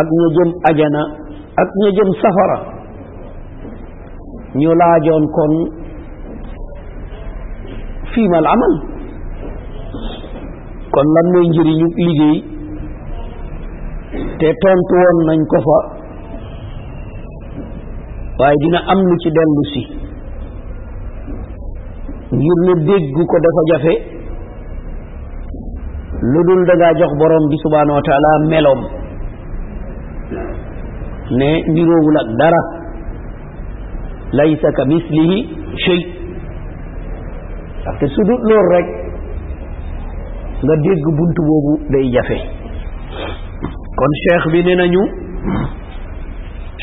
ak ña jëm ajana ak ña jëm safara ñu laajoon kon fiima al amal kon lan mooy njëriñu liggéey te tontu woon nañ ko fa waaye dina am lu ci dellu si ngir ne dégg ko dafa jafe lu dul dangaa jox borom bi subhaanahu wa taala meloom ne niroowul ak dara laysa ka mislihi shay parce que su dul loolu rek nga dégg bunt boobu day jafe kon cheikh bi ne nañu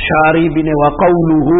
shaari bi ne wa qawluhu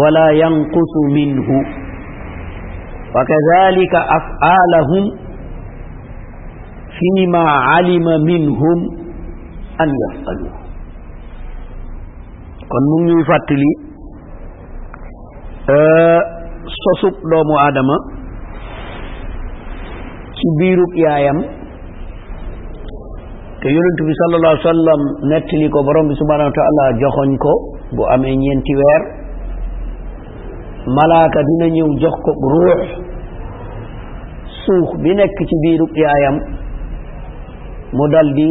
wala yanqusu minhu wa kadalika afaalahum fima alima minhum an yafalu kon mu ngi ñuy fàttali euh, sosub doomu aadama ci biirub yaayam te yonent bi sallallahu alayhi wa sallam nettali ko borom bi subhanahu wa taala joxoñ ko bu amee ñeenti weer malaaka dina ñëw jox ko ruux suux bi nekk ci biiru yaayam mu dal di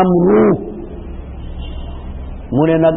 am ruux mu ne nag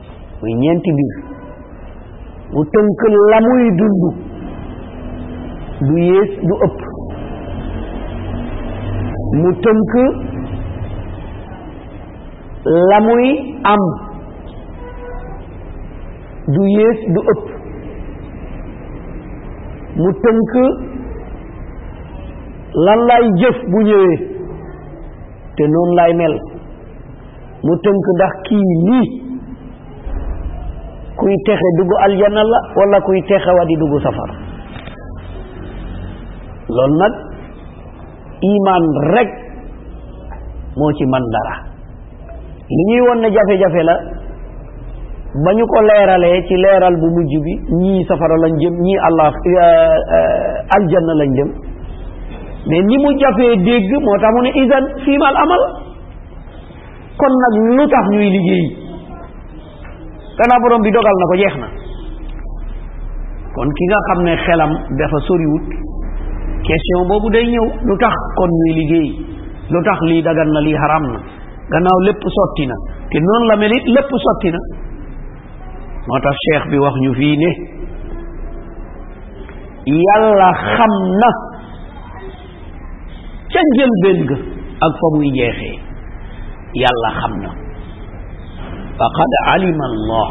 muy ñeenti biir mu tënk la muy dund du yées du ëpp mu tënk la muy am du yées du ëpp mu tënk lan lay jëf bu ñëwee te noonu lay mel mu tënk ndax kii lii kuy texe dugg aljanna la wala kuy texe wa di dugg safar loolu nag iman rek moo ci man dara li ñuy won ne jafe-jafe la ba ñu ko leeralee ci leeral bu mujj bi ñii safara lañ jëm ñii allah aljanna lañ jëm mais ni mu jafee dégg moo tax mu ne isan fiimal amal kon nag lu tax ñuy liggéey gannaaw borom bi dogal na ko jeex na kon ki nga xam ne xelam dafa soriwut question boobu day ñëw lu tax kon ñuy liggéey lu tax lii dagan na lii xaraam na gannaaw lépp sotti na te noonu la mel it lépp sotti na moo tax cheikh bi wax ñu fii ne yàlla xam na ca njëlbéen ga ak fa muy jeexee yàlla xam na faqad alima allah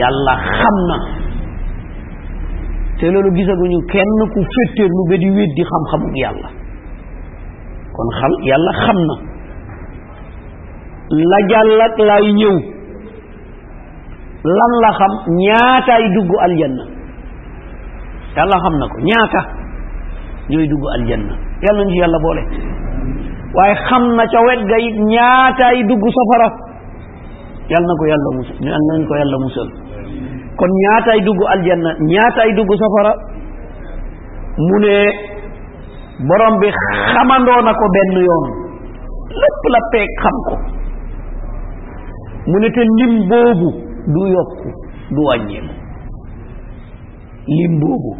yàlla xam na te loolu gisaguñu kenn ku féttéer lu ba di weddi xam-xamuk yàlla kon xam yàlla xam na la jàll ak laay ñëw lan la xam ñaataay dugg aljanna yàlla xam na ko ñaata ñooy dugg aljanna yàlla ñu ci yàlla boole waaye xam na ca wet ga it ñaataay dugg safara yàlla na ko yàlla musal ñu nañ ko yàlla musal kon ñaataay dugg aljanna ñaataay dugg safara mu ne borom bi xamandoo na ko benn yoon lépp la peeg xam ko mu ne te lim boobu du yokk du wàññeeku lim boobu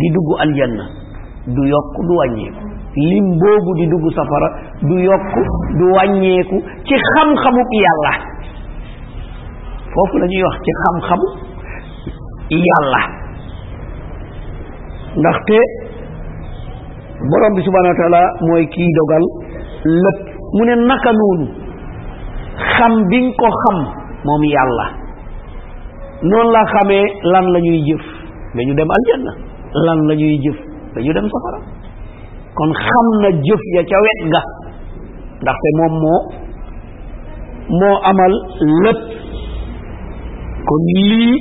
di dugg aljanna du yokk du wàññeeku lim boobu di dugg safara du yokk du wàññeeku ci xam-xamub yàlla foofu la ñuy wax ci xam-xamu yàlla ndaxte borom bi subhanahu wa taala mooy kiy dogal lépp mu ne naka noonu xam biñ ko xam moom yàlla noonu la xamee lan la ñuy jëf dañu dem aljanna lan la ñuy jëf dañu dem safara kon xam na jëf ya ca wet ga ndaxte moom moo moo amal lépp kon lii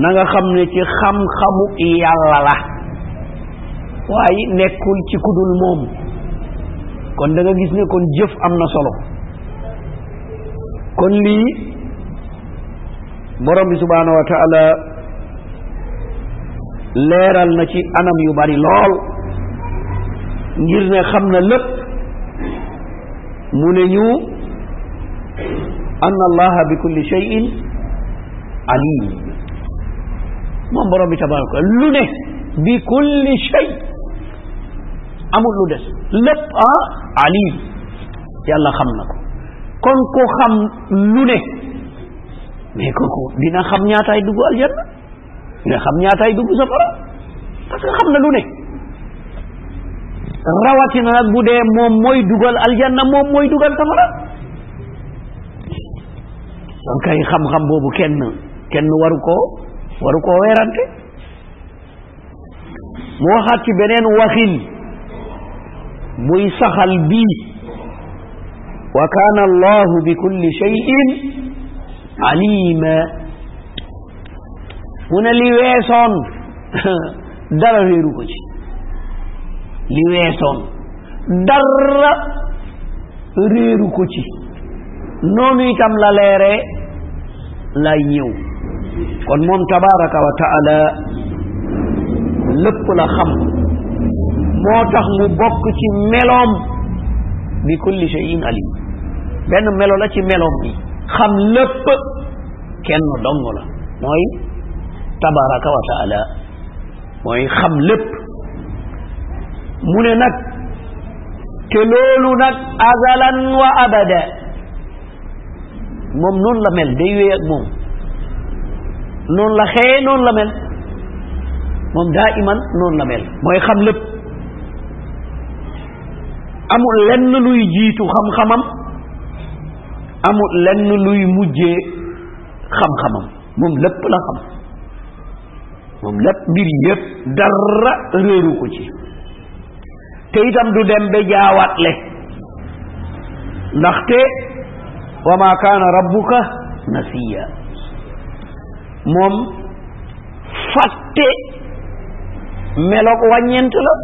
na nga xam ne ci xam-xamu yàlla la waaye nekkul ci kudul moom kon da nga gis ne kon jëf am na solo kon lii borom bi subhaanahu wa taala leeral na ci anam yu bari lool ngir ne xam na lépp mu ne ñu anna allaha bi kulli shay'in alim moom borom bi tabaraka lu ne bi kulli shay amul lu des lépp a alim yàlla xam na ko kon ko xam lu ne mais kooku dina xam ñaataay dugg aljanna dina xam ñaataay dugg safara parce que xam na lu ne rawatina nag bu dee moom mooy dugal aljanna moom mooy dugal safara kon kay xam-xam boobu kenn kenn waru koo waru koo weerante mu waxaat ci beneen waxin muy saxal bii wa kaana allahu bi kulli shay'in alima mu ne li weesoon dara réeru ko ci li weesoon dara réeru ko ci noonu itam la leere lay ñëw kon moom tabaraka wa taala lépp la xam moo tax mu bokk ci meloom bi kulli shay'in alim benn melo la ci meloom bi xam lépp kenn dong la mooy tabaraka wa taala mooy xam lépp mu ne nag te loolu nag azalan wa abada moom noonu la mel day wéy ak moom noonu la xëyee noonu la mel moom daa iman noonu la mel mooy xam lépp amul lenn luy jiitu xam-xamam amul lenn luy mujjee xam-xamam moom lépp la xam moom lépp mbir yépp dara réeru ko ci te itam du dem ba jaawaatle ndaxte wa ma kaana rabbuka nasiya moom fàtte meloog wàññeent la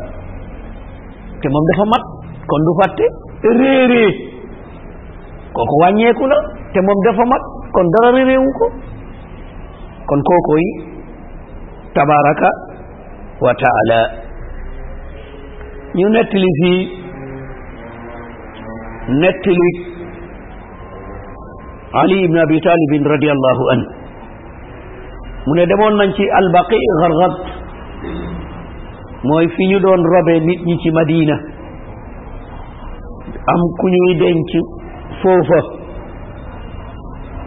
te moom dafa mat kon du fàtte réeree kooku wàññeeku na te moom dafa mag kon dara réewu ko kon kookoy tabaraka wa taala ñu nettali fii nettali ali ibn abi talibin radiallahu anhu mu ne demoon nañ ci albaqi xarxat mooy fi ñu doon robe nit ñi ci madina am ku ñuy denc foofa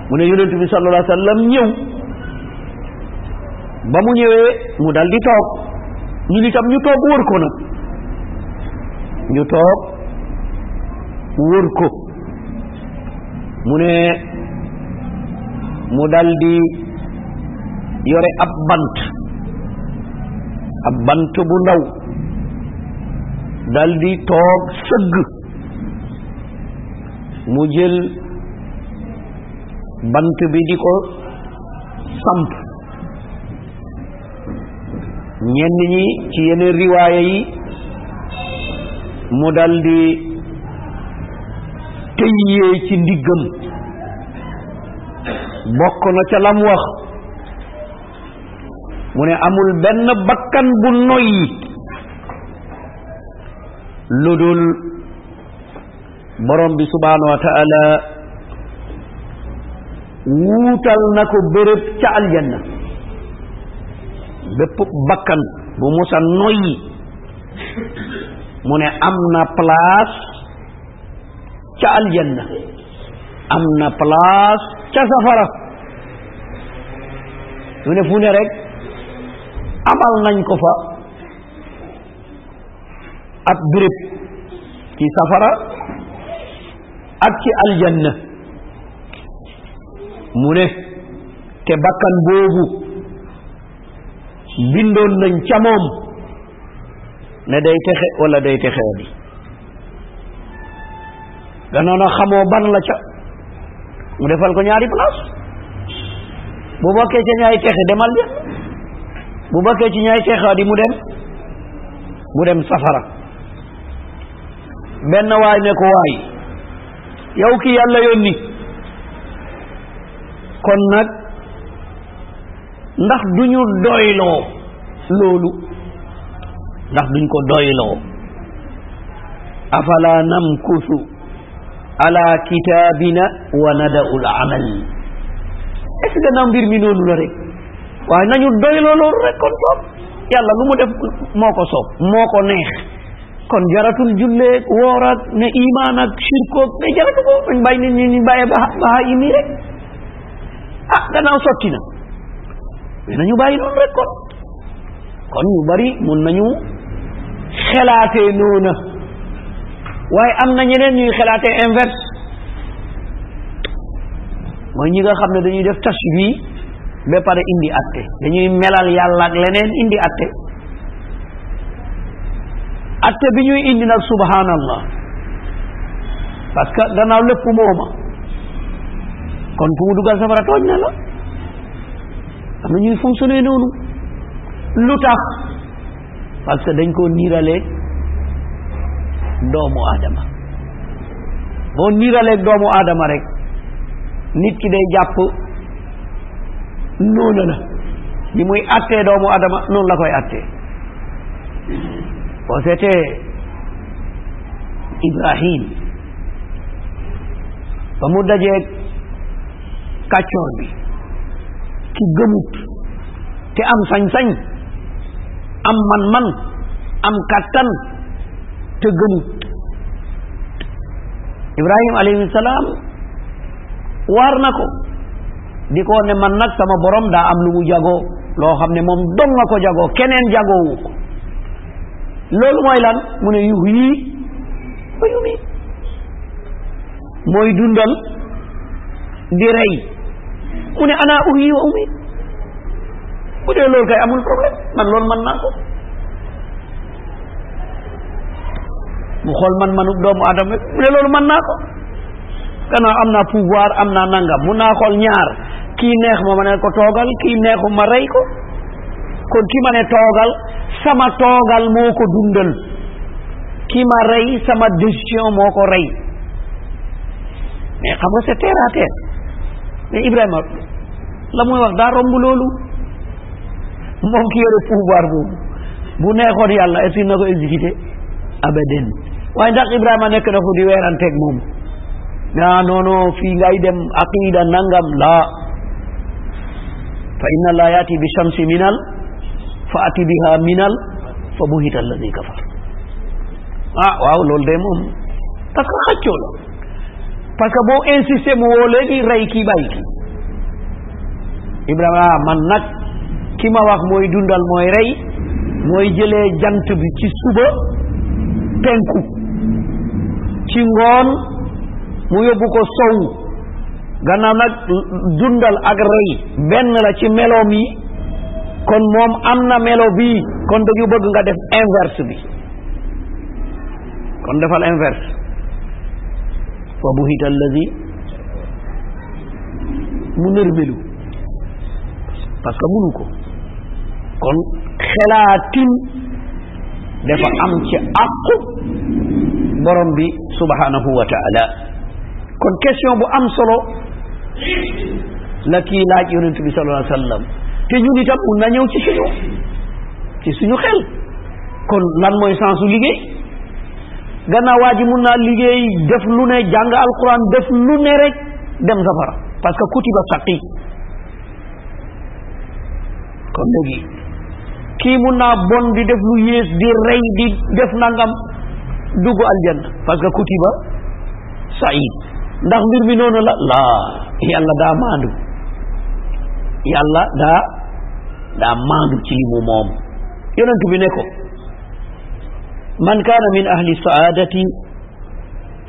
mu ne yonent bi sallallahu alayhi wa sallam ñëw ba mu ñëwee mu dal di toog ñu itam ñu toog wër ko nag ñu toog wër ko mu ne mu dal di yore ab bant ab bant bu ndaw dal di toog sëgg mu jël bant bi di ko samp ñenn ñi ci yeneen riwaaya yi mu daldi tëyyee ci ndiggam bokk na ca lam wax mu ne amul benn bakkan bu noyyi lu dul borom bi subhaanahu wa taala wuutal na ko bërëb ca aljanna bépp bakkan bu musa noyyi mu ne am na place ca aljanna am na place ca safara mu ne fu ne rek amal nañ ko fa ab béréb ci safara ak ci aljanna mu ne te bakkan boobu bindoon nañ ca moom ne day texe wala day texe di ganoon a xamoo ban la ca mu defal ko ñaari place bu bokkee ca ñaari texe demal ja bu bokkee ci ñaari texaa di mu dem mu dem safara benn waay ne ko waay yow ki yàlla yónni kon nag ndax duñu doyloo loolu ndax duñ ko doyloo afala namkusu ala kitaabina wa nada'u l amal est ce que gannaaw mbir mi noonu la rek waaye nañu doyloo loolu rek kon toog yàlla lu mu def moo ko soob moo ko neex kon jaratul julleeg woor ak ne imaan ak shirkoog ne jaratu ko dañ bàyyi nit ñi ñu bàyyee ba ba yi nii rek ah gannaaw sotti na mais nañu bàyyi noonu rek kon kon ñu bari mun nañu xelaatee noona waaye am na ñeneen ñuy xelaatee inverse mooy ñi nga xam ne dañuy def tashbih ba pare indi atte dañuy melal yàlla ak leneen indi atte atte bi ñuy indi nag subhanallah parce que gannaaw lépp mooma kon ku mu dugal safara tooñ na la am na ñuy fonctionné noonu lu tax parce que dañ koo niiraleeg doomu aadama boo niiraleeg doomu aadama rek nit ki day jàpp noonu la ni muy attee doomu adama noonu la koy attee boo seetee ibrahim ba mu dajee kàccoor bi ki gëmut te am sañ-sañ am man-man am kàttan te gëmut ibrahim alayhi salaam waar na ko di ko ne man nag sama borom daa am lu mu jagoo loo xam ne moom dong nga ko jagoo keneen jagoowu ko loolu mooy lan mu ne yuux yii ba yumi mooy dundal di rey mu ne ana uux yii wa umi bu dee loolu kay amul problème man loolu mën naa ko mu xool man manu doomu adama mu ne loolu mën naa ko gannaaw am naa pouvoir am naa nangam mun naa xool ñaar kii neex ma ma ne ko toogal kii neexu ma rey ko kon ki ma ne toogal sama toogal moo ko dundal ki ma rey sama décision moo ko rey mais xam nga c'est terre à terre mais Ibrahima la muy wax daa romb loolu moom ki yore pouvoir boobu bu neexoon yàlla est-ce que na ko exécuté abadan waaye ndax Ibrahima nekk na ko di weeranteeg moom ah non non fii ngay dem aqida nangam la fa inna la yaati bi shamsi minal fa ati biha minal fa buhita alladi kafar ah waaw loolu de moom parce que xaccoo la parce que boo insisté mu woo léegi rey kii bàyyi kii Ibrahima ah, man nag ki ma wax mooy dundal mooy rey mooy jëlee jant bi ci suba penku ci ngoon mu yóbbu ko sow gannaaw nag dundal ak rey benn la ci meloom yi kon moom am na melo bii kon dañu bëgg nga def inverse bi kon defal inverse fa buhita allazi mu nërmelu parce que mënu ko kon xelaatin dafa am ci àqu borom bi subhanahu wa taala kon question bu am solo la kii laaj yonent bi sallallahu alayhi wa sallam te ñun itam mun na ñëw ci suñu ci suñu xel kon lan mooy sensu liggéey gannaaw waa ji mun naa liggéey def lu ne jàng alquran def lu ne rek dem safara parce que kutiba saqi kon léegi kii mun naa bon di def lu yées di rey di def nangam dugg aljanna parce que kutiba saïd ndax mbir mi noonu la laa yàlla daa maandu yàlla daa daa maandu ci li mu moom yonent bi ne ko man kaana min ahli saadati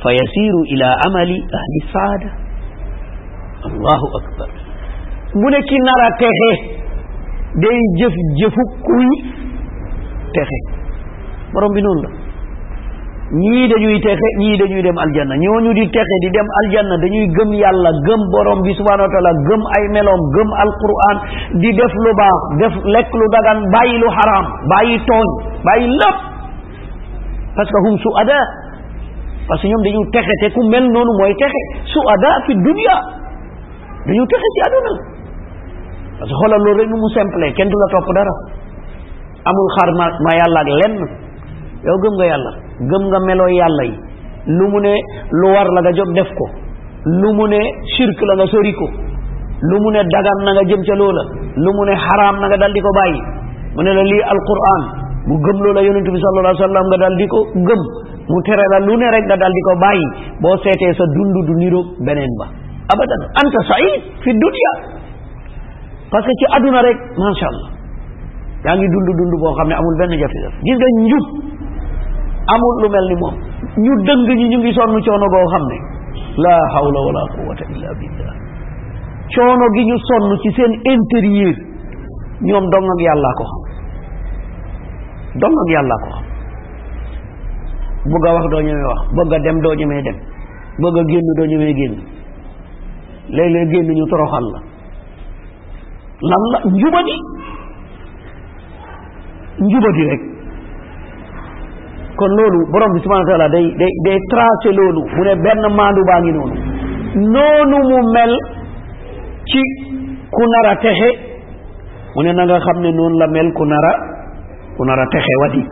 fa yasiru ila amali ahli saada allahu akbar mu ne ki nar a texe day jëf jëfu kuy texe borom bi noonu la ñii dañuy texe ñii dañuy dem aljanna ñooñu di texe di dem aljanna dañuy gëm yàlla gëm borom bi subhanahu wa taala gëm ay meloom gëm alquran di def lu baax def lekk lu dagan bàyyi lu xaraam bàyyi tooñ bàyyi lépp parce que hum su ada parce que ñoom dañu texe te ku mel noonu mooy texe su ada fi dunia dañu texe ci àdduna parce que xoolal loolu rek nu mu simple kenn du la topp dara amul xar ma ma yàlla ak lenn yow gëm nga yàlla gëm nga meloo yàlla yi lu mu ne lu war la nga jóg def ko lu mu ne shirk la nga sori ko lu mu ne dagan na nga jëm ca loola lu mu ne xaraam na nga dal di ko bàyyi mu ne la lii alquran mu gëm loola yonent bi sallallahu alayhi wa sallam nga dal di ko gëm mu tere la lu ne rek nga dal di ko bàyyi boo seetee sa dund du niroog beneen ba abadan anta said fi dunya parce que ci àdduna rek macha allah yaa ngi dund dund boo xam ne amul benn jafe-jafe gis nga njub amul lu mel ni moom ñu dëng ñi ñu ngi sonn coono boo xam ne la hawla wala quwwata illa billah coono gi ñu sonn ci seen intérieur ñoom dong ak yàllaa ko xam dong ak yàllaa ko xam bëgg a wax doo ñemee wax bëgg a dem doo ñemee dem bëgg a génn doo ñemee génn léeg-léeg génn ñu toroxal la lan la njubadi njubadi rek kon loolu borom bi subhanahu wa taala day day day tracé loolu mu ne benn maandu baa ngi noonu noonu mu mel ci ku nar a texe mu ne na nga xam ne noonu la mel ku nar a ku nar a texe wati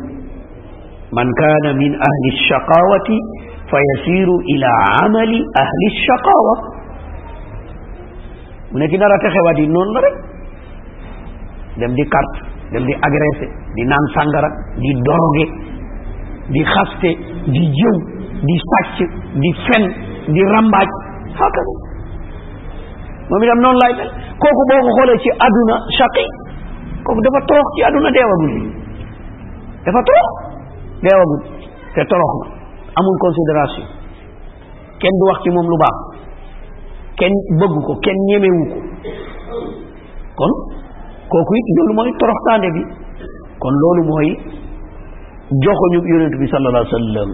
man kaana min ahli shaqawati fa yasiru ila amali ahli shaqawa mu ne ki nar a texewaat yi noonu la rek dem di carte dem di agressé di naan sàngara di doroge di xaste di jëw di sàcc di fen di rambaaj xaaka moom itam noonu laay mel kooku boo ko xoolee ci àdduna shaqi kooku dafa torox ci àdduna deewagul dafa torox deewagul te torox na amul considération kenn du wax ci moom lu baax kenn bëgg ko kenn ñemewu ko kon kooku it loolu mooy toroxtaande bi kon loolu mooy joxoñu yonent bi sallallahu alayhi wa sallam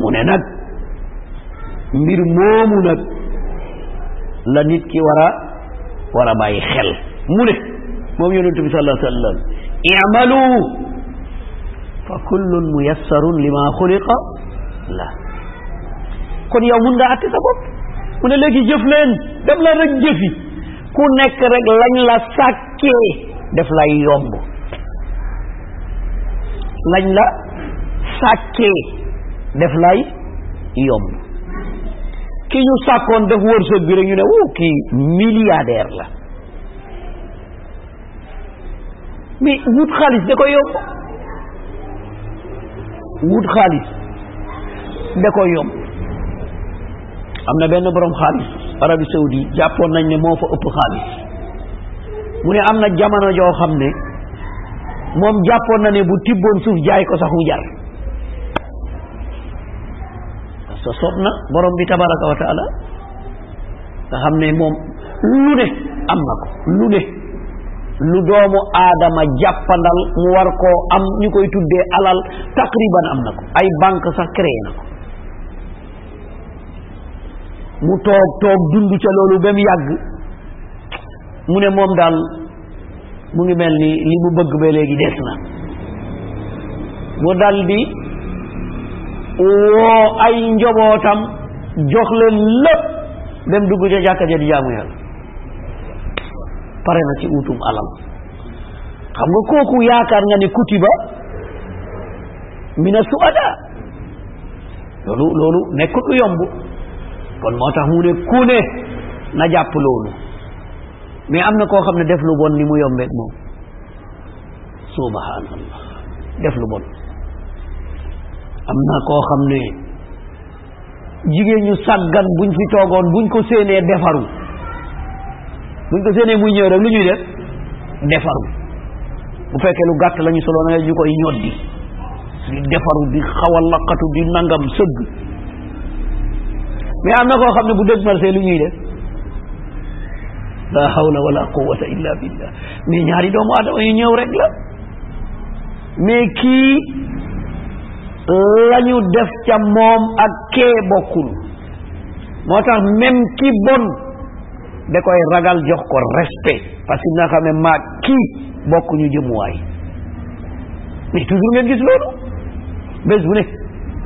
mu ne nag mbir moomu nag la nit ki war a war a bàyyi xel mu ne moom yonent bi sallallahu alayhi wa sallam i'malu fa kullun muyassarun lima xuliqa la kon yow mun nga àtte sa bopp mu ne léegi jëf leen def la rek jëfi ku nekk rek lañ la sàkkee def lay yomb lañ la sàkkee def lay yomb ki ñu sàkkoon def wërsëg bi rek ñu ne wuu kii milliardaire la mais wut xaalis da ko yomb wut xaalis da ko yomb am na benn borom xaalis Arabie Saoudite jàppoon nañ ne moo fa ëpp xaalis mu ne am na jamono joo xam ne moom jàppoon na ne bu tibboon suuf jaay ko sax mu jar parce que soob na borom bi tabaraka wa taala nga xam ne moom lu ne am na ko lu ne lu doomu aadama jàppandal mu war koo am ñu koy tuddee alal taqriban am na ko ay banque sax créé na ko mu toog toog dund ca loolu ba mu yàgg mu ne moom daal mu ngi mel ni li mu bëgg ba léegi des na mu dal di woo ay njobootam jox leen lépp dem dugg ca jàkka ja di jaamu yàlla pare na ci utum alal xam nga kooku yaakaar nga ne kutiba mina suada loolu loolu nekkut lu yomb kon moo tax mu ne ku ne na jàpp loolu mais am na koo xam ne def lu bon ni mu yombeeg moom subhanallah def lu bon am na koo xam ne jigéen ñu sàggan buñ fi toogoon buñ ko séenee defaru buñ ko séenee muy ñëw rek lu ñuy def defaru bu fekkee lu gàtt lañu solo na ñu koy ñoddi di defaru di xaw a laqatu di nangam sëgg mais am na koo xam ne bu dëgg marché lu ñuy def la hawla wala quwwata illa billah mais ñaari doomu adama yu ñëw rek la mais kii lañu def ca moom ak kee bokkul moo tax même ki bon da koy ragal jox ko respect parce que na xam ne maag kii bokk ñu jëmuwaay mais toujours ngeen gis loolu bés bu ne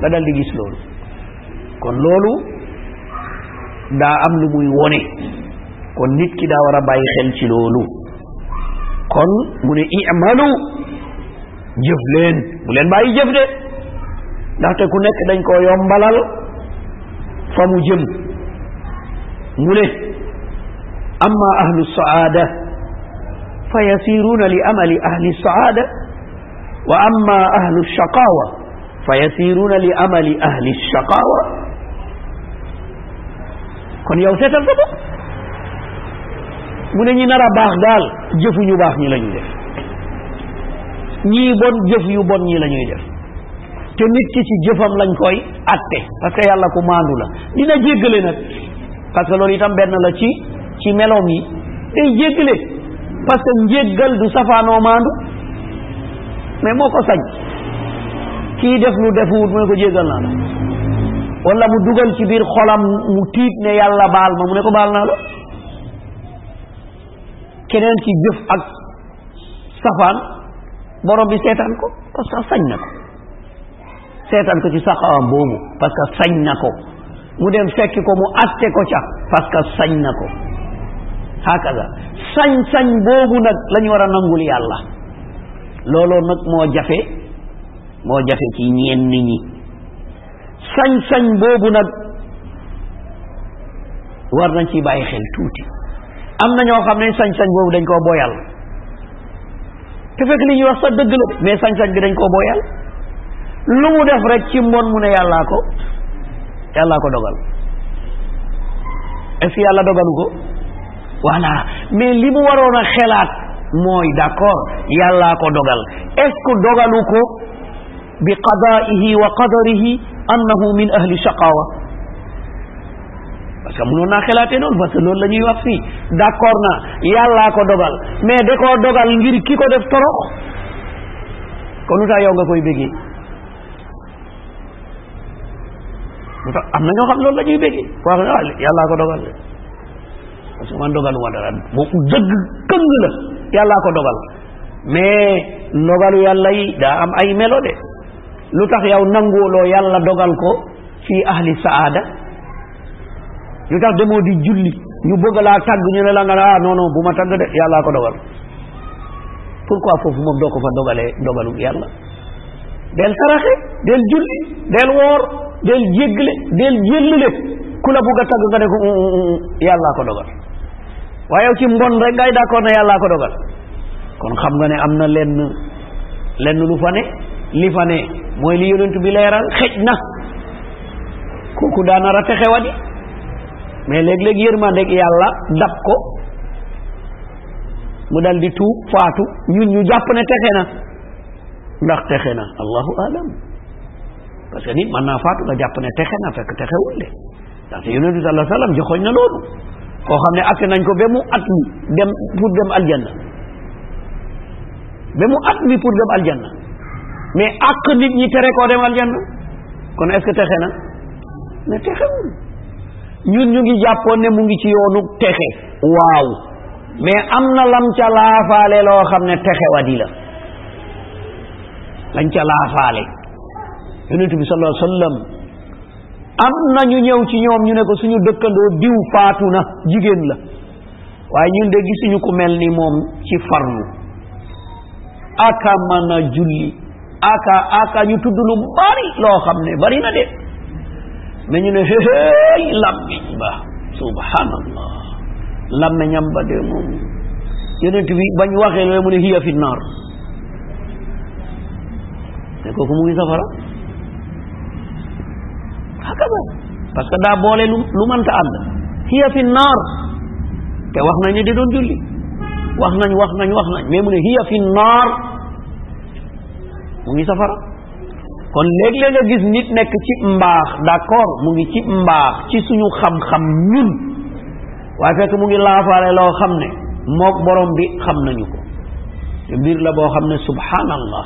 nga dal di gis loolu kon loolu daa am lu muy wone kon nit ki daa war a bàyyi xel ci loolu kon mu ne i'malu jëf leen bu leen bàyyi jëf de ndaxte ku nekk dañ koo yombalal fa mu jëm mu ne amma ahlu saada fa yasiruuna li amali ahli saada wa amma ahlu shaqaawa fa yasiruuna li amali ahli shaqaawa kon yow seetal sa bopp mu ne ñi nar a baax daal jëfu ñu baax ñi la ñuy def ñii bon jëf yu bon ñi la ñuy def te nit ki ci jëfam lañ koy atte parce que yàlla ku maandu la dina jéggale nag parce que loolu itam benn la ci ci meloom yi day jéggale parce que njéggal du safaanoo maandu mais moo ko sañ kii def lu defuwut mu ne ko jéggal naa la wala mu dugal ci biir xolam mu tiit ne yàlla baal ma mu ne ko baal naa la keneen ci jëf ak safaan borom bi seetaan ko parce que sañ na ko seetaan ko ci saxawaam boobu parce que sañ na ko mu dem fekki ko mu atte ko ca parce que sañ na ko hakaza sañ-sañ boobu nag lañu war a nangul yàlla looloo nag moo jafe moo jafe ci ñenn ñi sañ-sañ boobu nag war nañ ci bàyyi xel tuuti am na ñoo xam ne sañ-sañ boobu dañ koo boyal te fekk li ñuy wax sax dëgg la mais sañ-sañ bi dañ koo booyal lu mu def rek ci mbon mu ne yàllaa ko yàllaa ko dogal est-ce yàlla dogalu ko voilà mais li mu waroon a xelaat mooy d'accord yàllaa ko dogal est-ce dogalu ko bi qadaihi wa qadarihi annahu min ahli shaqawa parce que mënoon naa xelaatee noonu parce que loolu la ñuy wax fii d'accord na yàllaa ko dogal mais da koo dogal ngir ki ko def torox kon lu tax yow nga koy béggee lu tax am na ñoo xam loolu la ñuy béggee wax ne ah, yàllaa ko dogal parce que man dogaluma dara boobu dëgg këng la yàllaa ko dogal mais ndogalu yàlla yi daa am ay melo de lu tax yow nanguwuloo yàlla dogal ko fii ahli saada lu tax demoo di julli ñu bëgg laa tàgg ñu ne la nga ah non non bu ma tàgg de yàllaa ko dogal pourquoi foofu moom doo ko fa dogalee dogalu yàlla del saraxe del julli del woor del jéggale del jéllale ku la bugg a tagg nga ne ko mm, mm, mm, yàllaa ko dogal waaye yow ci mbon rek ngay d'accord ne yàllaa ko dogal kon xam nga ne am na lenn lenn lu fa ne li fa ne mooy li yonent bi leeral xej na kooku daana rate xewa di mais léeg-léeg yërmandeeg yàlla dab ko mu dal di tuub faatu ñun ñu jàpp ne texe na ndax texe na allahu alam parce que nit mën naa faatu nga jàpp ne texe na fekk texewul de ndaxte yonent bi sallallahu alayhi wasallam joxoñ na loolu koo xam ne atte nañ ko ba mu at mi dem pour dem aljanna ba mu at mi pour dem aljanna mais ak nit ñi tere koo dem aljanna kon est-ce que texe na ne texewul ñun ñu ngi jàppoon ne mu ngi ci yoonu texe waaw mais am na lam ca laafaale loo xam ne texewadi la lañ ca laafaale yonent bi sallallahu alayhi wa sallam am na ñu ñëw ci ñoom ñu ne ko suñu dëkkandoo diw faatu na jigéen la waaye ñun de gisuñu ku mel ni moom ci farlu aka mën a julli aka aka ñu tudd lu bari loo xam ne bari na de mais ñu ne xëy làmmiñ ba subhanallah làmmiñam ba de moom yonent bi bañ waxee loolu mu ne hiya fi naar ne kooku mu ngi safara haka ba parce que daa boole lu lu mënta ànd hiya fi naar te wax nañ ne da doon julli wax nañ wax nañ wax nañ mais mu ne hiya fi naar mu ngi safara kon léeg-léeg nga gis nit nekk ci mbaax d'accord mu ngi ci mbaax ci suñu xam-xam ñun waaye fekk mu ngi laafaale loo xam ne mook borom bi xam nañu ko te mbir la boo xam ne subhanallah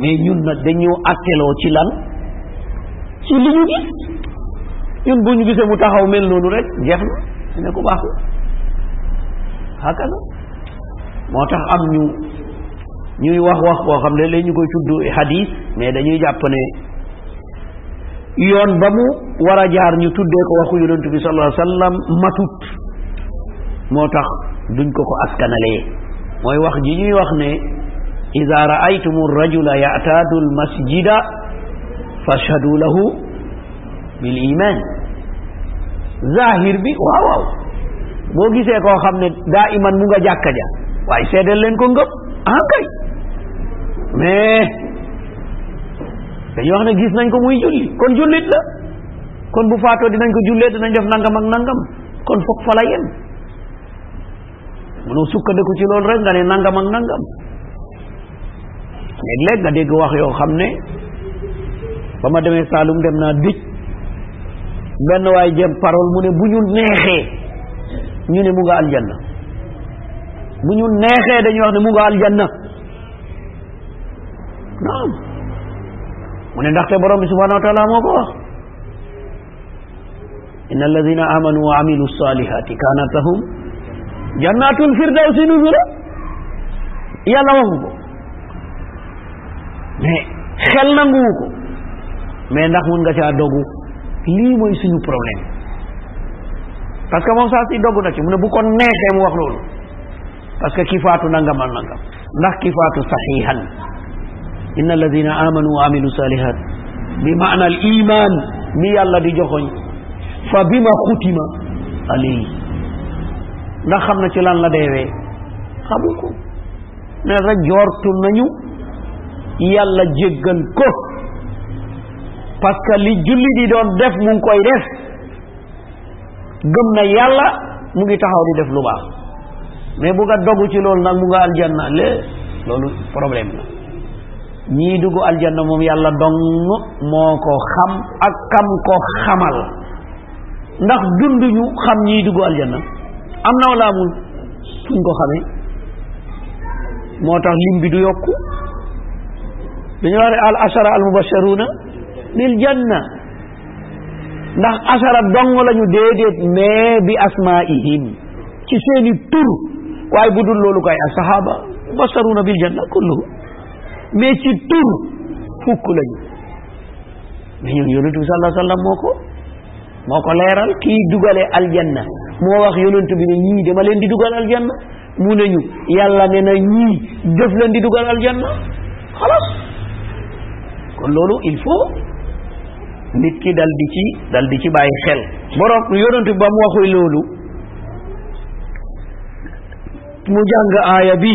mais ñun nag dañoo atteloo ci lan ci li ñu gis ñun bu ñu gisee mu taxaw mel noonu rek jeex na ne ko baaxul hakana moo tax am ñu ñuy wax wax boo xam ne léeg ñu koy tudd xadiis mais dañuy jàpp ne yoon ba mu war a jaar ñu tuddee ko waxu yonent bi sallallahu alayhi wa sallam matut moo tax duñ ko ko askanalee mooy wax ji ñuy wax ne ida raaytumu rajula yaataadu almasjida fashhadu lahu bil iman zahir bi waaw waaw boo gisee koo xam ne daa iman mu nga jàkka ja waaye seedal leen ko ngëm ah kay mais dañuy wax ne gis nañ ko muy julli kon jullit la kon bu faatoo dinañ ko jullee dinañ def nangam ak nangam kon foog fa la yem mënoo sukkandiku ci loolu rek nga ne nangam ak nangam léeg-léeg nga dégg wax yoo xam ne ba ma demee Saalum dem naa dij benn waay jëm parole mu ne bu ñu neexee ñu ne mu nga aljanna bu ñu neexee dañuy wax ne mu nga aljanna naam mu ne ndaxte borom bi subhanahu wa taala moo ko wax inna alladina amanu wa amilu salihati kanat lahum jannatul firdawsi nuzula yàlla waxu ko mais xel nanguwu ko mais ndax mun nga caa dogu lii mooy suñu problème parce que moom saa si dogu na ci mu ne bu ko neexee mu wax loolu parce que ki faatu nangam ak nangam ndax ki faatu saxiixan inna alladina amanu wa amilu salihat bi maana al iman mi yàlla di joxoñ fa bima xutima alayhi ndax xam na ci lan la deewee xamu ko ne rek joortu nañu yàlla jéggal ko parce que li julli di doon def mu ngi koy def gëm na yàlla mu ngi taxaw di def lu baax mais bu nga dogu ci loolu nag mu nga aljanna lé loolu problème la ñii dugg aljanna moom yàlla dong moo ko xam ak kam ko xamal ndax dunduñu xam ñii dugg aljanna am na wala amul fuñ ko xamee moo tax lim bi du yokku dañu wax ne al ashara al mubasharuna bil janna ndax asara dong lañu déedéet mais bi asmaihim ci seeni tur waaye bu dul loolu kay asahaba basaruna bil janna kulluhu mais ci tur fukk lañu mais ñoom yonentu bi sallallahu alayhi wa sallam moo ko moo ko leeral kii dugale aljanna moo wax yonentu bi ne ñii dama leen di dugal aljanna mu ne ñu yàlla ne na ñii def leen di dugal aljanna xalaas kon loolu il faut nit ki dal di ci dal di ci bàyyi xel borom yonent ba mu waxuy loolu mu jàng aaya bi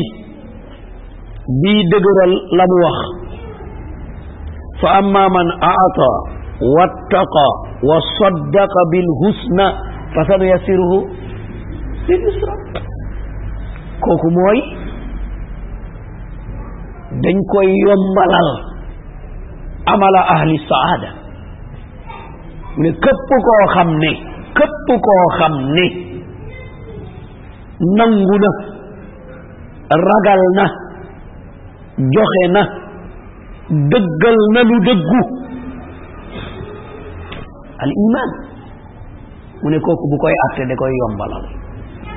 bii dëgëral la mu wax fa amma man aata wattaqa wa saddaqa bil husna fa sanu yasiruhu lil yusra kooku mooy dañ koy yombalal amala ahli saada mu ne këpp koo xam ne këpp koo xam ne nangu na ragal na joxe na dëggal na lu dëggu al iman mu ne kooku bu koy atte da koy yombalal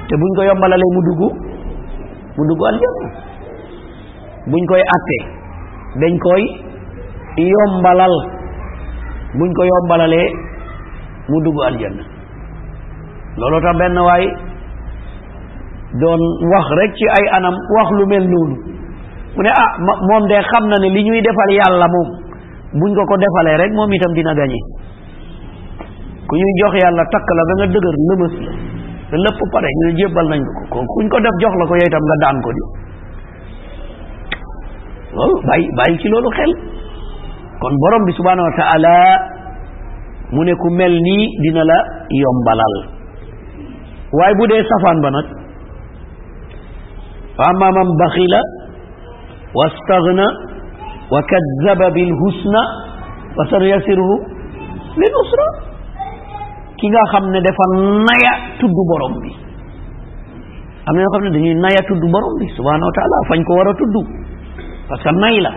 te buñ ko yombalalee mu dugg mu dugg aljanna buñ koy atte dañ koy yombalal buñ ko yombalalee mu dugg aljanna looloo tax benn waay doon wax rek ci ay anam wax lu mel noonu mu ne ah moom de xam na ne li ñuy defal yàlla moom buñ ko ko defalee rek moom itam dina gañe ku ñuy jox yàlla takk la ba nga dëgër lëmës la te lépp pare ñu ne jébbal nañ ko ko kuñ ko def jox la ko yow itam nga daan ko di loolu bàyyi bàyyi ci loolu xel kon borom bi subhaanahu wa taala mu ne ku mel nii dina la yombalal waaye bu dee safaan ba nag fa amma man baxila wastaghna wa kazzaba bil husna fa sanuyassiruhu lil usra ki nga xam ne dafa naya tudd borom bi am na yoo xam ne dañuy naya tudd borom bi subhanahu wa taala fañ ko war a tudd parce que nay la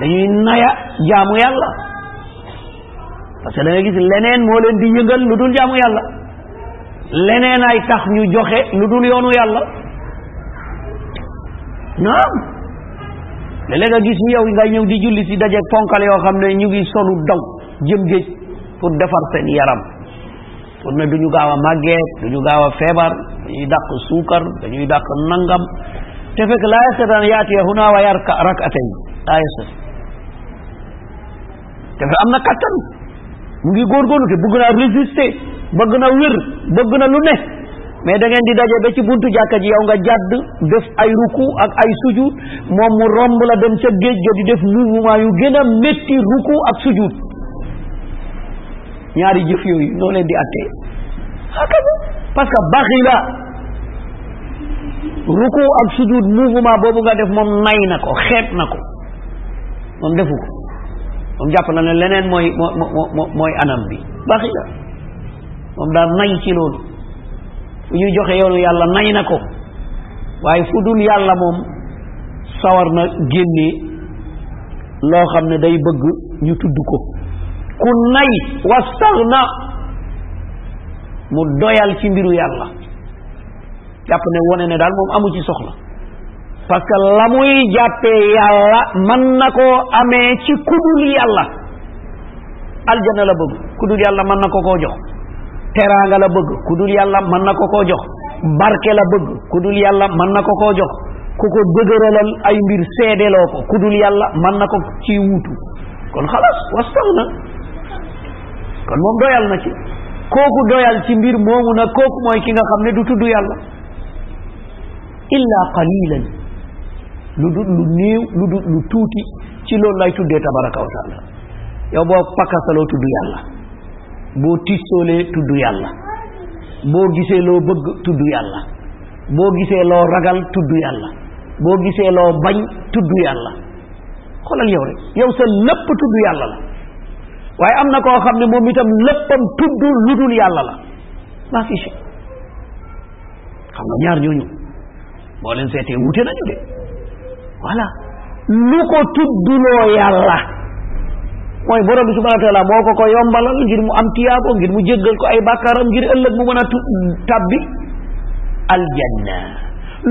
dañuy naya jaamu yàlla parce que da nga gis leneen moo leen di yëngal lu dul jaamu yàlla leneen ay tax ñu joxe lu dul yoonu yàlla naam léeg-léeg nga gis yow nga ñëw di julli si dajeeg ponkal yoo xam ne ñu ngi solu daw jëm géej pour defar seen yaram kon nag duñu gaaw a màggee duñu gaaw a feebar dañuy dàq suukar dañuy dàq nangam te fekk laa yastati an yaatiya huna wa yarka rakatay laa yastati te fekk am na kattan mu ngi góorgóorlu te bëgg naa résister bëgg na wér bëgg na lu ne mais da ngeen di daje ba ci buntu jàkka ji yow nga jàdd def ay ruku ak ay sujud moom mu romb la dem ca géej ga di def mouvement yu gën a métti ruku ak sujud ñaari jëf yooyu noo leen di attee hakaza parce que baxi la ruku ak sujud mouvement boobu nga def moom nay na ko xeet na ko moom defu ko moom jàpp na ne leneen mooy moo mooy anam bi baxi la moom daal nay ci loolu fu ñuy joxe yoonu yàlla nay na ko waaye fu dul yàlla moom sawar na génnee loo xam ne day bëgg ñu tudd ko ku nay wastaxna mu doyal ci mbiru yàlla jàpp ne wone ne daal moom amu ci soxla parce que la muy jàppee yàlla mën na koo amee ci kudul yàlla aljana la bëgg kudul yàlla mën na ko koo jox teraanga la bëgg kudul yàlla mën na ko koo jox barke la bëgg ku dul yàlla mën na ko koo jox ku ko dëgëralal ay mbir seedeloo ko ku dul yàlla mën na ko ci wuutu kon xalaas wastax na kon moom doyal na ci kooku doyal ci mbir moomu nag kooku mooy ki nga xam ne du tudd yàlla illa qalilan lu dul lu néew lu dul lu tuuti ci loolu lay tuddee tabaraka wa taala yow boo pakkasaloo tudd yàlla boo tiisoolee tudd yàlla boo gisee loo bëgg tudd yàlla boo gisee loo ragal tudd yàlla boo gisee loo bañ tudd yàlla xoolal yow rek yow sa lépp tudd yàlla la waaye am na koo xam ne moom itam léppam tudd lu dul yàlla la maa fi xam nga ñaar ñooñu boo leen seetee wute nañu de voilà lu ko tudduloo yàlla mooy borom bi subhanahu wa taala moo ko ko yombalal ngir mu am tiyaabo ngir mu jéggal ko ay bàkkaaram ngir ëllëg mu mën a tu tabbi aljanna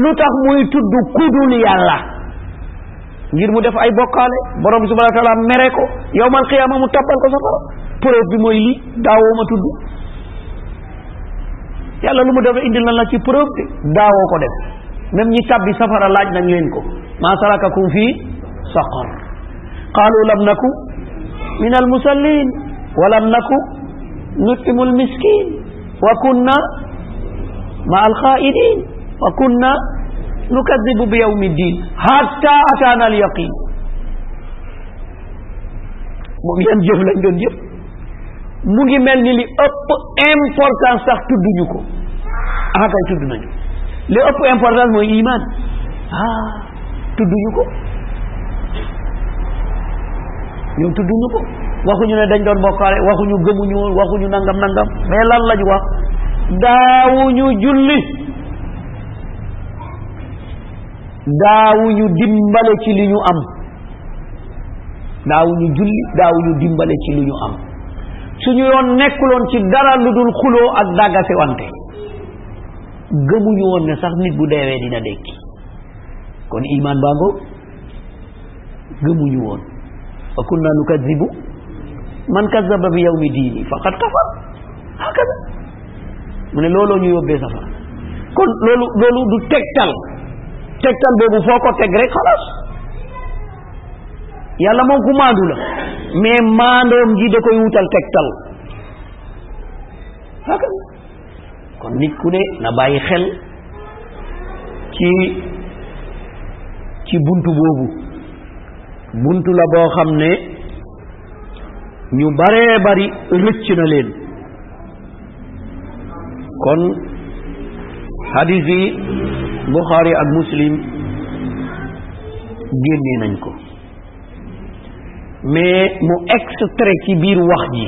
lu tax muy tudd kudul yàlla ngir mu def ay bokkaale borom bi subhanahu wa taala mere ko yowmal qiyaama mu tabbal ko safara preuve bi mooy lii daawoo ma tudd yàlla lu mu def indil na la ci preuve de daawoo ko def même ñi tabbi safara laaj nañ leen ko maa salakakum fii saqar qaalu lam naku min al musallin wa lam naku nutimu al miskin wa kunna ma alxaa'iniin wa kunna nukadibu bi yawmi diin hatta ataana al yaqin moom yan jëf lañ doon jëf mu ngi mel ni li ëpp importance sax tudduñu ko ah kay tudd nañu li ëpp importance mooy iman ah tudduñu ko ñoom tudduñu ko waxuñu ne dañ doon bokkaale waxuñu gëmuñu woon waxuñu nangam nangam mais lan lañu wax daawuñu julli daawuñu dimbale ci li ñu am daawuñu julli daawuñu dimbale ci li ñu am suñu yoon nekkuloon ci dara lu dul xuloo ak dàggase wante gëmuñu woon ne sax nit bu deewee dina dekki kon iman baa ngoo gëmuñu woon wa kunna nukadibu man kadaba bi yawmi diini faqad kafar hakada mu ne looloo ñu yóbbee safara kon loolu loolu du tegtal tegtal boobu foo ko teg rek xalaas yàlla moom ku maandu la mais maandoom gi da koy wutal tegtal hakada kon nit ku ne na bàyyi xel ci ci bunt boobu bunt la boo xam ne ñu baree bari rëcc na leen kon hadis bi Buxaari ak Muslim génnee nañ ko mais mu extrait ci biir wax ji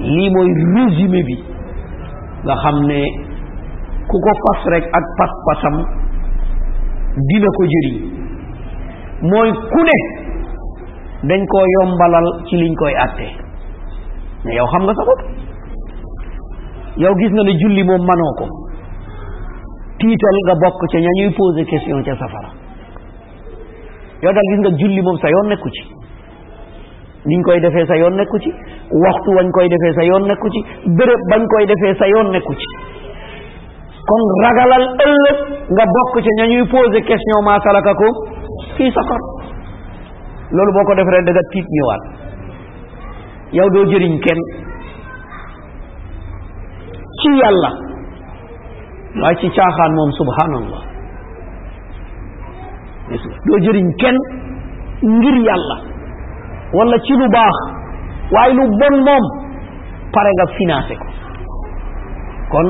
lii mooy résumé bi nga xam ne ku ko fas rek ak pas-pasam dina ko jëriñ mooy ku ne dañ koo yombalal ci liñ koy àtte mais yow xam nga sa bopp yow gis nga ne julli moom manoo ko tiital nga bokk ca ña ñuy posé question ca safara yow daal gis nga julli moom sa yoon nekku ci niñ koy defee sa yoon nekku ci waxtu wañ koy defee sa yoon nekku ci béréb bañ koy defee sa yoon nekku ci kon ragalal ëllëg nga bokk ci ña ñuy posé question maa salakakum fii saqar loolu boo ko defee rek da nga tiit ñëwaat yow doo jëriñ kenn ci yàlla waaye ci caaxaan moom subhanallah doo jëriñ kenn ngir yàlla wala ci lu baax waaye lu bon moom pare nga financé ko kon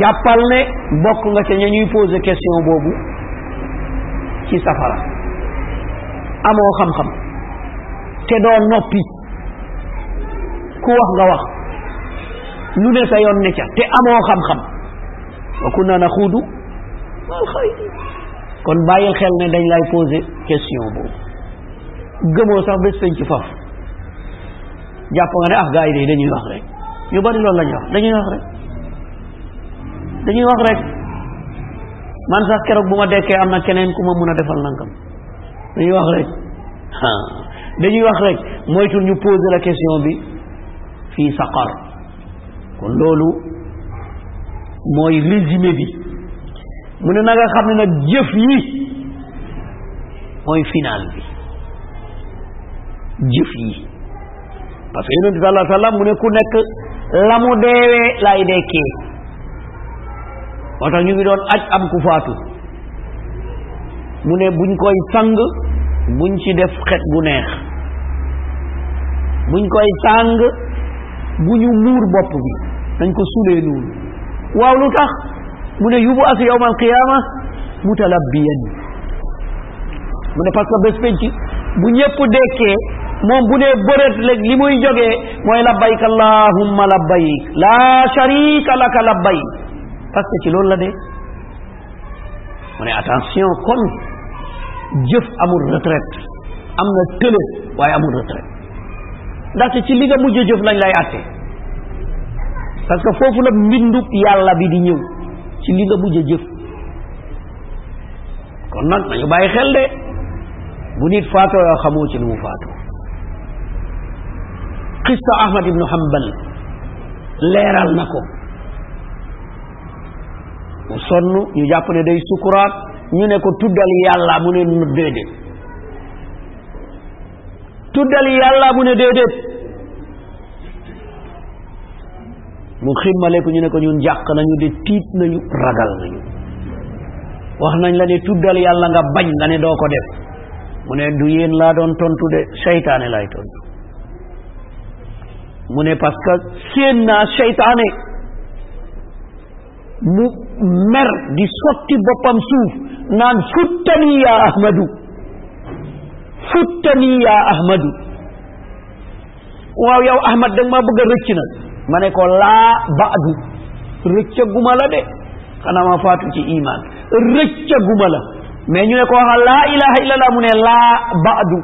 jàppal ne bokk nga ca ña ñuy posé question boobu ci safara amoo xam-xam te doo noppi ku wax nga wax lu ne sa yoon ne ca te amoo xam-xam wa kunna naxuudu wal xaayidin kon bàyyil xel ne dañ lay poser question boobu gëmoo sax bés sañ ci faf jàpp nga ne ah gars yi dañuy wax rek ñu bari loolu la ñuy wax dañuy wax rek dañuy wax rek man sax keroog bu ma dekkee am na keneen ku ma mun a defal nangam dañuy wax rek ah dañuy wax rek moytul ñu poser la question bi fii saqar kon loolu mooy résumé bi mu ne na nga xam ne nag jëf yi mooy final bi jëf yi parce que yonent bi sallallahu alayhi wa sallam mu ne ku nekk la mu deewee lay dekkee moo tax ñu ngi doon aj am ku faatu mu ne buñ koy sang buñ ci def xet gu neex buñ koy sang bu ñu muur bopp bi dañ ko sulee noonu waaw lu tax mu ne yubu as yawma alqiyama mutalabbiyan mu ne parce que bés penc bu ñëpp dekkee moom bu nee bërët léegi li muy jógee mooy labbayk allahumma labbayk la sharika laka labbayk parce que ci loolu la de mu ne attention kon jëf amul retraite am na tële waaye amul retraite ndaxte ci li nga mujj jëf lañ lay àtte parce que foofu la mbindub yàlla bi di ñëw ci li nga mujj jëf kon nag nañu bàyyi xel de bu nit faatoo yoo xamoo ci nu mu faatoo xista ahmad ibnu hambal leeral na ko mu sonn ñu jàpp ne day sukuraat ñu ne ko tuddal yàlla mu ne nu déedéet tuddal yàlla mu ne déedéet mu ximmale ko ñu ne ko ñun jàq nañu de tiit nañu ragal nañu wax nañ la ne tuddal yàlla nga bañ nga ne doo ko def mu ne du yéen laa doon tontu de seytaane laay tontu mu ne parce que séen naa seytaane mu mer di sotti boppam suuf naan futtani yaa ahmadu futtani yaa ahmadu waaw yow Ahmad da nga maa bëgg a rëcc nag ma ne ko laa baadu rëccaguma la de xanaa ma faatu ci iman rëccaguma la mais ñu ne ko waxa laa ilaha illallah mu ne laa baadu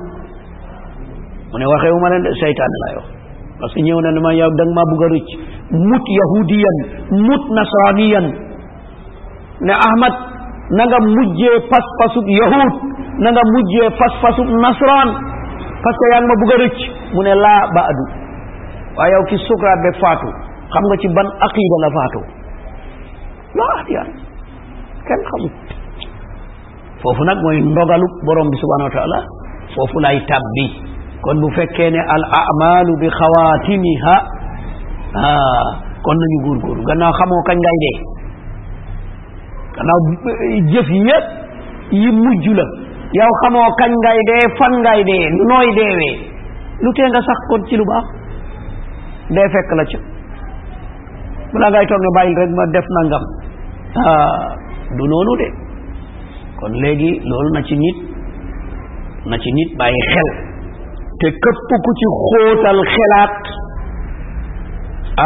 mu ne waxewu ma leen de seytaan laa yow parce que ñëw na ne ma yow da nga maa bëgg a rëcc mut yahudiyan mut nasraniyan ne ahmad na nga mujjee pas-pasub yahud na nga mujjee pas-pasub nasraan parce que yaa ngi ma bugg a rëcc mu ne laa ba adu waaye yow ki sukuraat be faatu xam nga ci ban aqida la faatu laa ahdiyaan kenn xamul foofu nag mooy ndogalu borom bi subhanahu wa taala foofu lay tàbbi kon bu fekkee ne al amalu bi xawaatimiha ah kon nañu góorgóorlu gannaaw xamoo kañ ngay dee gannaaw jëf yépp yi mujj la yow xamoo kañ ngay dee fan ngay dee nooy deewee lu tee nga sax kon ci lu baax dee fekk la ca balaa ngay toog ne bàyyil rek ma def nangam ah du noonu de kon léegi loolu na ci nit na ci nit bàyyi xel te këpp ku ci xóotal xelaat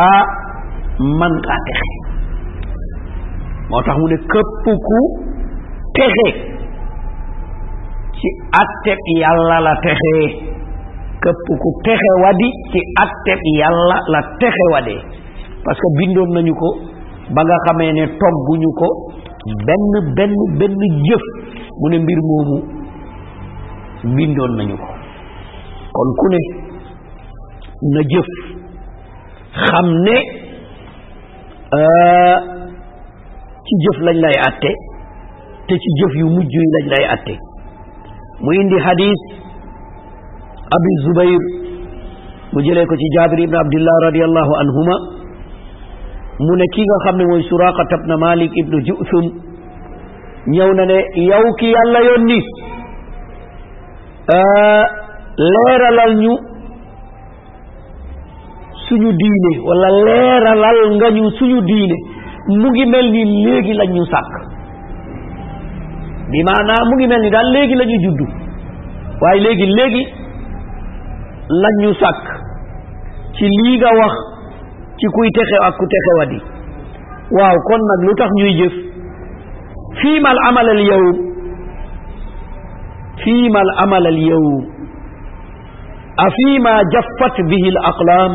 ah man ngaa texe moo tax mu ne këpp ku texe ci atteb yàlla la texe këpp ku texe wadi ci atteb yàlla la texewade parce que bindoon nañu ko ba nga xamee ne togguñu ko benn benn benn jëf mu ne mbir moomu bindoon nañu ko kon ku ne na jëf xam ne euh, ci jëf lañ lay atte te ci jëf yu mujj yi lañ lay atte mu indi xadis abi zubayr mu jëlee ko ci jaabir ibn abdillah radiallahu anhuma mu ne ki nga xam ne mooy suraqat ibn malik ibn jusum ñëw na ne yow ki yàlla yónni leeralal ñu suñu diine wala leeralal nga ñu suñu diine mu ngi mel ni léegi lañ ñu sàkk bi maanaam mu ngi mel ni daal léegi la ñu juddu waaye léegi léegi lañ ñu sàkk ci lii nga wax ci kuy texe ak ku texewadi waaw kon nag lu tax ñuy jëf fii mal amal al yawm fii mal amal al yawm afima jaffat bihi al aqlam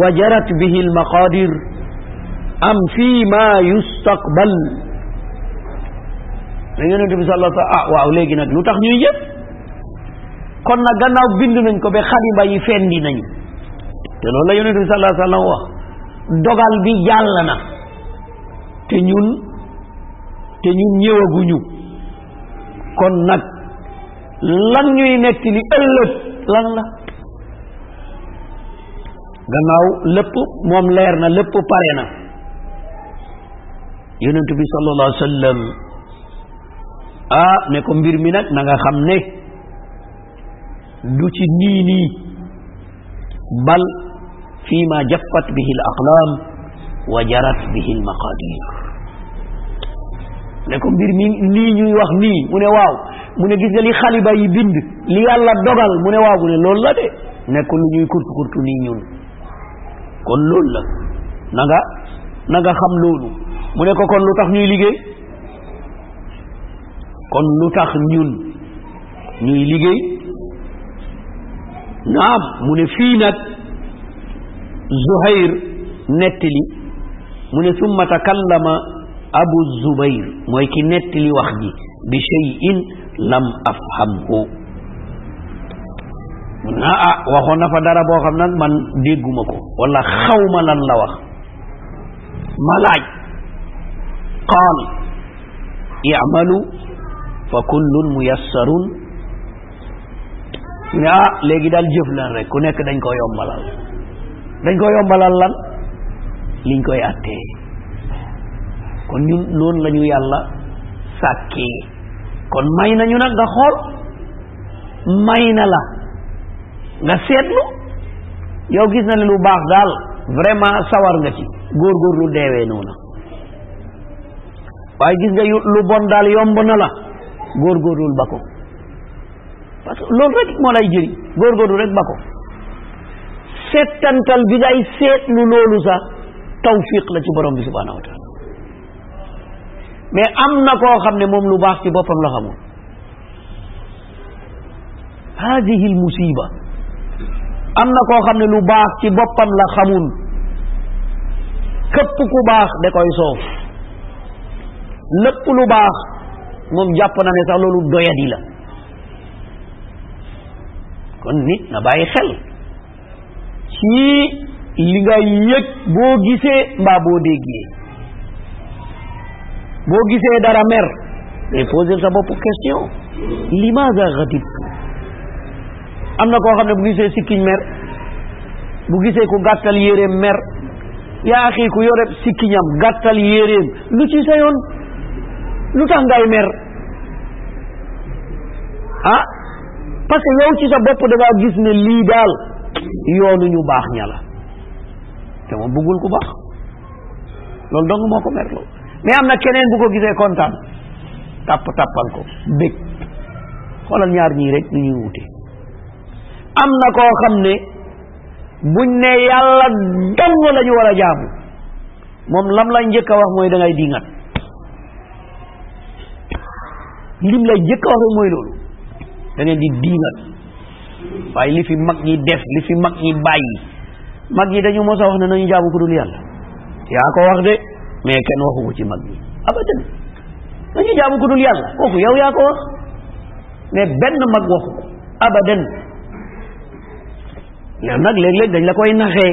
wa jarat bihi al maqadir am fima yustaqbal da yonente bi sallallahu alayhi ah waaw léegi nag lu tax ñuy jëf kon nag gannaaw bind nañ ko ba xalimba yi fendi nañu te loolu la yonente bi sallallahu alayhi wasallam wax dogal bi jàll na te ñun te ñun ñëwaguñu kon nag lan ñuy netti li ëllëg lan la gannaaw lépp moom leer na lépp pare na yonent bi sallallahu alayhi wa sallam ah ne ko mbir mi nag na nga xam ne du ci nii nii bal fi ma jaffat bihi al aqlam wa jarat bihi al maqadir ne ko mbir mi nii ñuy wax nii mu ne waaw mu ne gis nga li xaliba yi bind li yàlla dogal mu ne waaw mu ne loolu la de nekkul lu ñuy kurtu kurtu nii ñun kon loolu la na nga na nga xam loolu mu ne ko kon lu tax ñuy liggéey kon lu tax ñun ñuy liggéey naam mu ne fii nag Zuhair nettali mu ne summa takallama abu zubair mooy ki nettali wax ji bi shay'in lam afhamhu mu ne ah waxoon na fa dara boo xam nag man dégguma ko wala xawma lan la wax ma laaj qaal i'malu fa kullun muyassarun ne ah léegi daal jëf lan rek ku nekk dañ ko yombalal dañ ko yombalal lan liñ koy attee kon ñun loolu la ñu yàlla sàkkee kon may nañu nag nga xool may na la nga seetlu yow gis na ne lu baax daal vraiment sawar nga ci góorgóorlu deewee noonu waaye gis nga lu bon daal yomb na la góorgóorlul ba ko parce que loolu rek moo lay jëriñ góorgóorlu rek ba ko settantal bi ngay seetlu loolu sax tawfiq la ci borom bi subhanahu wa taala mais am na koo xam ne moom lu baax ci boppam la xamul hadihi l musiba am na koo xam ne lu baax ci boppam la xamul këpp ku baax da koy soof lépp lu baax moom jàpp na ne sax loolu doyadi la kon nit na bàyyi xel ci li nga yëg boo gisee mbaa boo déggee boo gisee dara mer mais poser sa bopp question limaza xatib am na koo xam ne bu gisee sikkiñ mer bu gisee ku gàttal yéreem mer yaa xii ku yore sikkiñam gàttal yéreem lu ci sa yoon lu tax ngay mer ah parce que yow ci sa bopp da ngaa gis ne lii daal yoonu ñu baax ña la te moom bëggul ku baax loolu dong moo ko merloo mais am na keneen bu ko gisee kontaan tàpp tàppal ko bég xoolal ñaar ñii rek ñu ñuy wute am na koo xam ne buñ ne yàlla dong la ñu war a jaamu moom lam la njëkk a wax mooy da ngay dingat lim lay jëkk wax mooy loolu da ngeen di diingat waaye li fi mag ñi def li fi mag ñi bàyyi mag ñi dañu mos a wax ne nañu jaamu ku dul yàlla yaa ko wax de mais kenn waxu ko ci mag ñi abadan nañu jaamu ku dul yàlla kooku yow yaa ko wax mais benn mag waxu ko abadan yow nag léeg-léeg dañ la koy naxee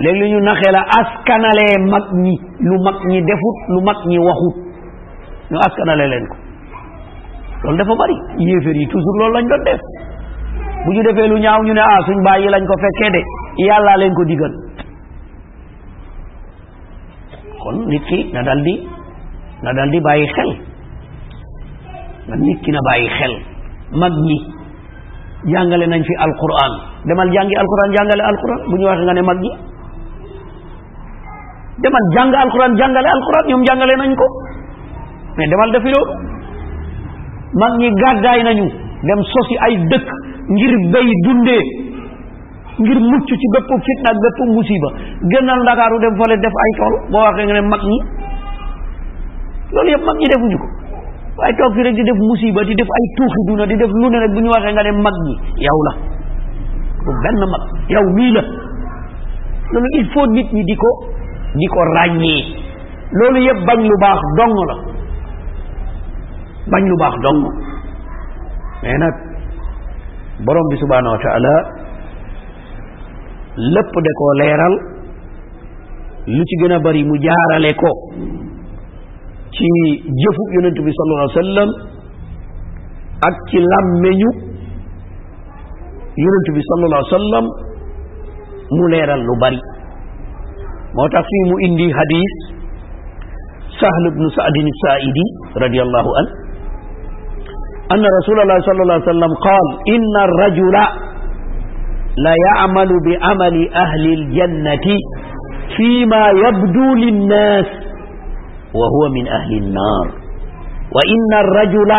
léegi li ñu naxee la askanalee mag ñi lu mag ñi defut lu mag ñi waxut ñu askanale leen ko loolu dafa bari yéeféer yi toujours loolu lañ doon def bu ñu defee lu ñaaw ñu ne ah suñ bàyyi lañ ko fekkee de yàllaa leen ko digal kon nit ki na dal di na dal di bàyyi xel na nit ki na bàyyi xel mag ñi jàngale nañ fi alquran demal jàngi alquran jàngale alquran bu ñu waxee nga ne mag ñi demal jàng alquran jàngale alquran ñoom jàngale nañ ko mais demal defi loolu mag ñi gàddaay nañu dem sosi ay dëkk ngir bay dundee ngir mucc ci bépp fitna ak bépp musiba gënal ndakaaru dem fële def ay tool boo waxee nga ne mag ñi loolu yëpp mag ñi defuñu ko waaye toog fi rek di def musiba di def ay tuuxi duna di def lu ne rek bu ñu waxee nga ne mag ñi yow la bu benn mag yow mii la loolu il faut nit ñi di ko di ko ràññee loolu yëpp bañ lu baax dong la bañ lu baax dong mais nag borom bi subhaanahu wa taala lépp da koo leeral lu ci gën a bari mu jaarale ko ci jëfu yonent bi sallallahu alayhi wa sallam ak ci làmmeñu yonent bi sallallahu alayhi wa sallam mu leeral lu bari moo tax fii mu indi hadis sahl ibnu saadin saaidi radiallahu anhu أن رسول الله صلى الله عليه وسلم قال إن الرجل لا يعمل بعمل أهل الجنة فيما يبدو للناس وهو من أهل النار وإن الرجل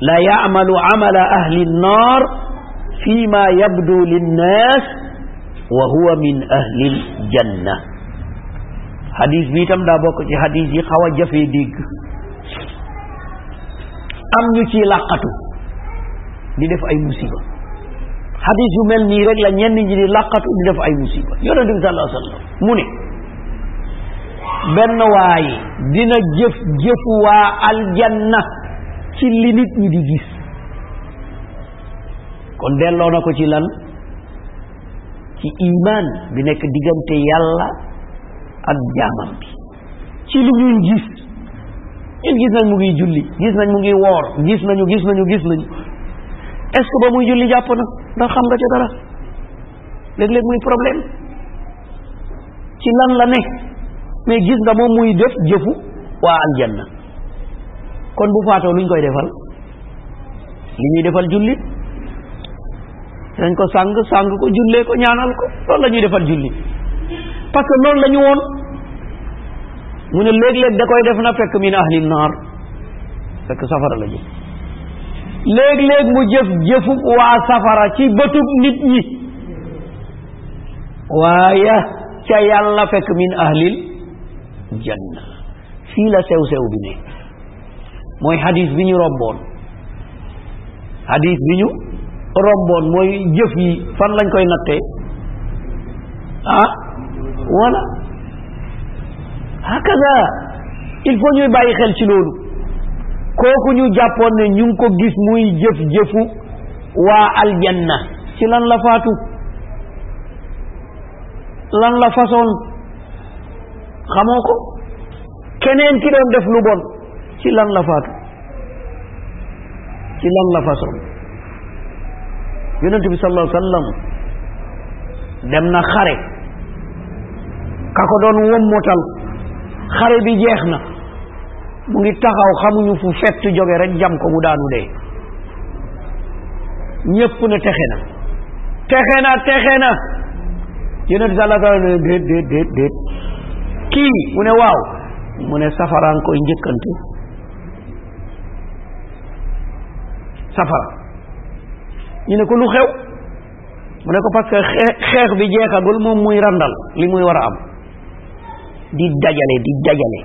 لا يعمل عمل أهل النار فيما يبدو للناس وهو من أهل الجنة xadis bi itam daa bokk ci xadis yi xaw a jafee dégg am ñu ci làqatu di def ay musiba xadis yu mel nii rek la ñenn ñi di làqatu di def ay musiba yonente bi sallallahu alayhi wa sallam mu ne benn waay dina jëf jëfu waa aljanna ci li nit ñi di gis kon delloo na ko ci lan ci iman bi nekk diggante yàlla ak jaamam bi ci lu ñuy gis ñun gis nañ mu ngi julli gis nañ mu ngi woor gis nañu gis nañu gis nañu est ce que ba muy julli jàpp na ndax xam nga ci dara léeg-léeg muy problème ci lan la ne mais gis nga moom muy def jëfu waa aljanna kon bu faatoo luñ koy defal li ñuy defal jullit dañ ko sàng sàng ko jullee ko ñaanal ko loolu la ñuy defal julli parce que loolu la ñu woon mu ne léeg-léeg da koy def na fekk min ahli naar fekk safara la jëf léeg-léeg mu jëf jëfu waa safara ci bëtub nit ñi waaye ca yàlla fekk min ahlil janna fii la sew sew bi ne mooy xadis bi ñu romboon xadis bi ñu romboon mooy jëf yi fan lañ koy nattee ah wala hakaza il faut ñuy bàyyi xel ci loolu kooku ñu jàppoon ne ñu ngi ko gis muy jëf jëfu waa aljanna ci lan la faatu lan la façon xamoo ko keneen ki doon def lu bon ci lan la faatu ci lan la façon yonent bi sallallahu alayhi wa sallam dem na xare ka ko doon wommotal xare bi jeex na mu ngi taxaw xamuñu fu fett jóge rek jam ko mu daanu dee ñëpp na texe na texe na texe na yonent sallallahu alayhi wasallam ne déet déet déet déet kii mu ne waaw mu ne safaraan koy njëkkante safara ñu ne ko lu xew mu ne ko parce que xeex bi jeexagul moom muy randal li muy war a am di dajale di dajale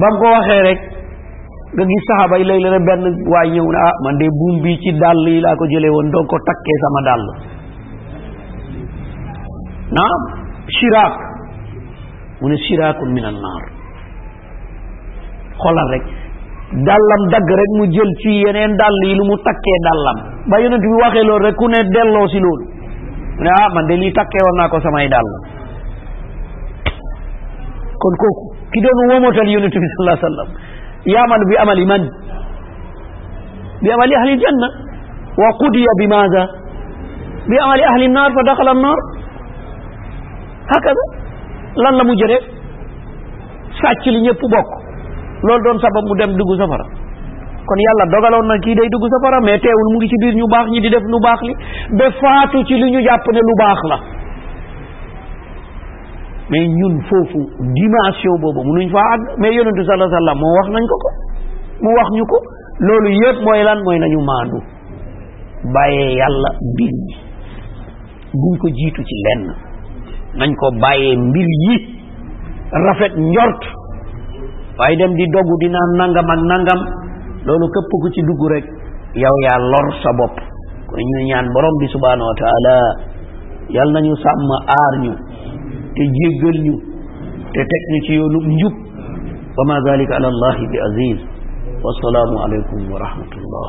ba mu ko waxee rek nga gis saxaaba yi léeg-léeg rek benn waay ñëw ne ah man de buum bi ci dàll yi laa ko jëlee woon doon ko takkee sama dàll naam shiraak mu ne shiraakun min an naar xoolal rek dàllam dagg rek mu jël ci yeneen dàll yi lu mu takkee dàllam ba yonent bi waxee loolu rek ku ne delloo si loolu mu ne ah man de lii takkee woon naa ko samay dàll kon kooku ki doon womotal yonent bi sallallahu alayhi wa sallam yaamalu bi amali man bi amali ahli janna wa qudiya bi maada bi amali ahli naar fa daxala naar hakaza lan la mujj def sàcc li ñëpp bokk loolu doon sabab mu dem dugg safara kon yàlla dogaloon na kii day dugg safara mais teewul mu ngi ci biir ñu baax ñi di def lu baax li ba faatu ci li ñu jàpp ne lu baax la mais ñun foofu dimension boobu mënuñ faa àgg mais yonentu sallallahu alayhi wasallam moo wax nañ ko ko mu wax ñu ko loolu yëpp mooy lan mooy nañu maandu bàyyee yàlla mbir buñ ko jiitu ci lenn nañ ko bàyyee mbir yi rafet njort waaye dem di dogu di naan nangam ak nangam loolu këpp ku ci dugg rek yow yaa lor sa bopp kon ñu ñaan borom bi subhanahu wa taala yal nañu sàmm aar ñu te jéggal ñu te teg ñu ci yoonu njub wa ma zalika ala allahi bi aziz wa salaamu alaykum wa rahmatullah